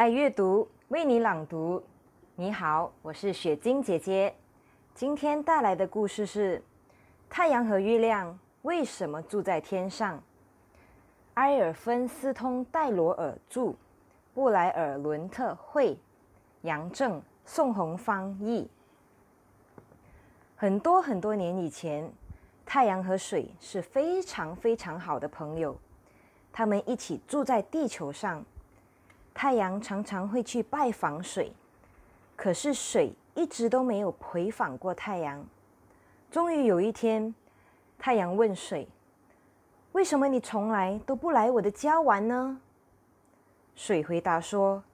爱阅读，为你朗读。你好，我是雪晶姐姐。今天带来的故事是：太阳和月亮为什么住在天上？埃尔芬斯通戴罗尔著，布莱尔伦特绘，杨正、宋红翻译。很多很多年以前，太阳和水是非常非常好的朋友，他们一起住在地球上。太阳常常会去拜访水，可是水一直都没有回访过太阳。终于有一天，太阳问水：“为什么你从来都不来我的家玩呢？”水回答说：“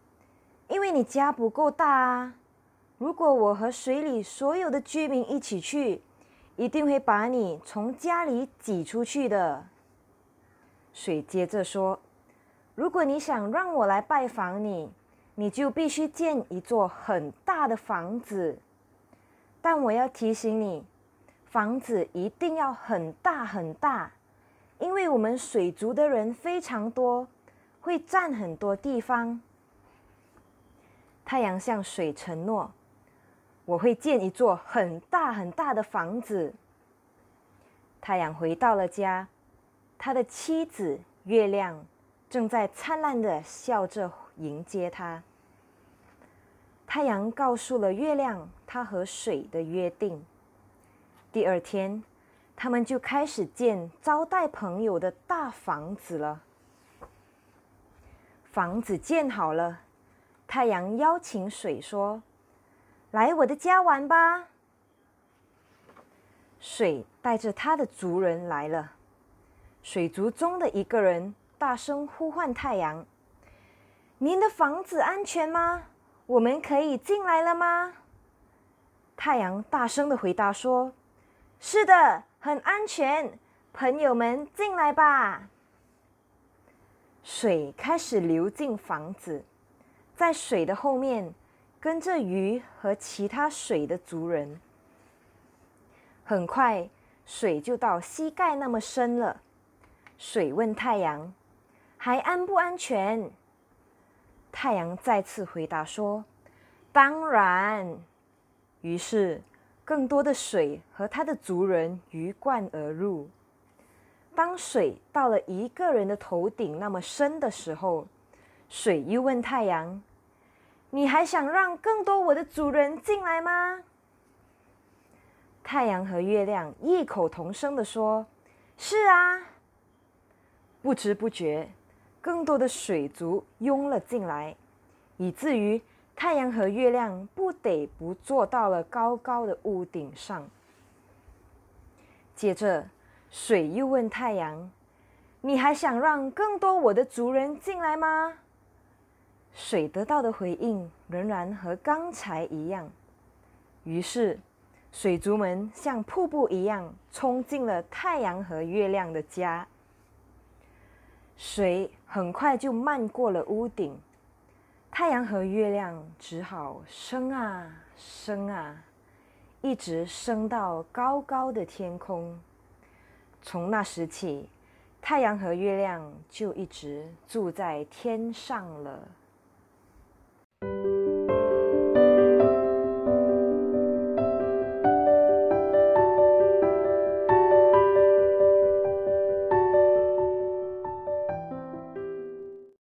因为你家不够大啊！如果我和水里所有的居民一起去，一定会把你从家里挤出去的。”水接着说。如果你想让我来拜访你，你就必须建一座很大的房子。但我要提醒你，房子一定要很大很大，因为我们水族的人非常多，会占很多地方。太阳向水承诺：“我会建一座很大很大的房子。”太阳回到了家，他的妻子月亮。正在灿烂的笑着迎接他。太阳告诉了月亮他和水的约定。第二天，他们就开始建招待朋友的大房子了。房子建好了，太阳邀请水说：“来我的家玩吧。”水带着他的族人来了。水族中的一个人。大声呼唤太阳：“您的房子安全吗？我们可以进来了吗？”太阳大声的回答说：“是的，很安全，朋友们进来吧。”水开始流进房子，在水的后面跟着鱼和其他水的族人。很快，水就到膝盖那么深了。水问太阳。还安不安全？太阳再次回答说：“当然。”于是，更多的水和他的族人鱼贯而入。当水到了一个人的头顶那么深的时候，水又问太阳：“你还想让更多我的族人进来吗？”太阳和月亮异口同声的说：“是啊。”不知不觉。更多的水族涌了进来，以至于太阳和月亮不得不坐到了高高的屋顶上。接着，水又问太阳：“你还想让更多我的族人进来吗？”水得到的回应仍然和刚才一样。于是，水族们像瀑布一样冲进了太阳和月亮的家。水很快就漫过了屋顶，太阳和月亮只好升啊升啊，一直升到高高的天空。从那时起，太阳和月亮就一直住在天上了。